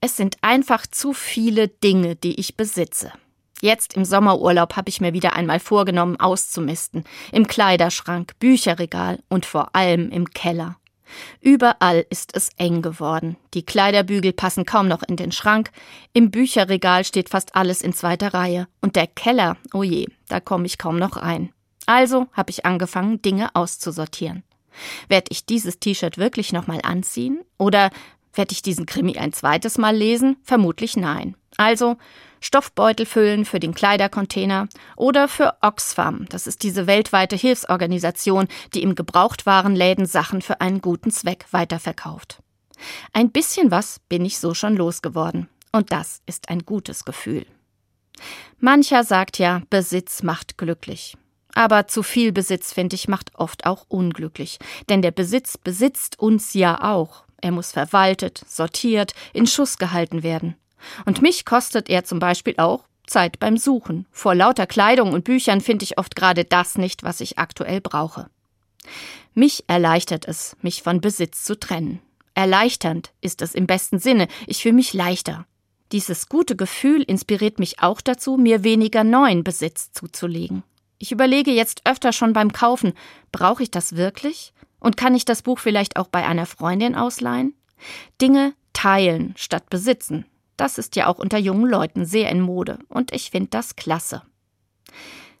Es sind einfach zu viele Dinge, die ich besitze. Jetzt im Sommerurlaub habe ich mir wieder einmal vorgenommen, auszumisten. Im Kleiderschrank, Bücherregal und vor allem im Keller. Überall ist es eng geworden. Die Kleiderbügel passen kaum noch in den Schrank. Im Bücherregal steht fast alles in zweiter Reihe. Und der Keller, oh je, da komme ich kaum noch rein. Also habe ich angefangen, Dinge auszusortieren. Werde ich dieses T-Shirt wirklich nochmal anziehen? Oder werde ich diesen Krimi ein zweites Mal lesen? Vermutlich nein. Also Stoffbeutel füllen für den Kleidercontainer oder für Oxfam, das ist diese weltweite Hilfsorganisation, die im Gebrauchtwarenläden Sachen für einen guten Zweck weiterverkauft. Ein bisschen was bin ich so schon losgeworden. Und das ist ein gutes Gefühl. Mancher sagt ja, Besitz macht glücklich. Aber zu viel Besitz, finde ich, macht oft auch unglücklich. Denn der Besitz besitzt uns ja auch. Er muss verwaltet, sortiert, in Schuss gehalten werden. Und mich kostet er zum Beispiel auch Zeit beim Suchen. Vor lauter Kleidung und Büchern finde ich oft gerade das nicht, was ich aktuell brauche. Mich erleichtert es, mich von Besitz zu trennen. Erleichternd ist es im besten Sinne, ich fühle mich leichter. Dieses gute Gefühl inspiriert mich auch dazu, mir weniger neuen Besitz zuzulegen. Ich überlege jetzt öfter schon beim Kaufen, brauche ich das wirklich? Und kann ich das Buch vielleicht auch bei einer Freundin ausleihen? Dinge teilen statt besitzen. Das ist ja auch unter jungen Leuten sehr in Mode und ich finde das klasse.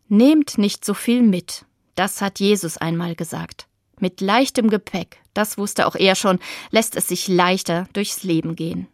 Nehmt nicht so viel mit. Das hat Jesus einmal gesagt. Mit leichtem Gepäck, das wusste auch er schon, lässt es sich leichter durchs Leben gehen.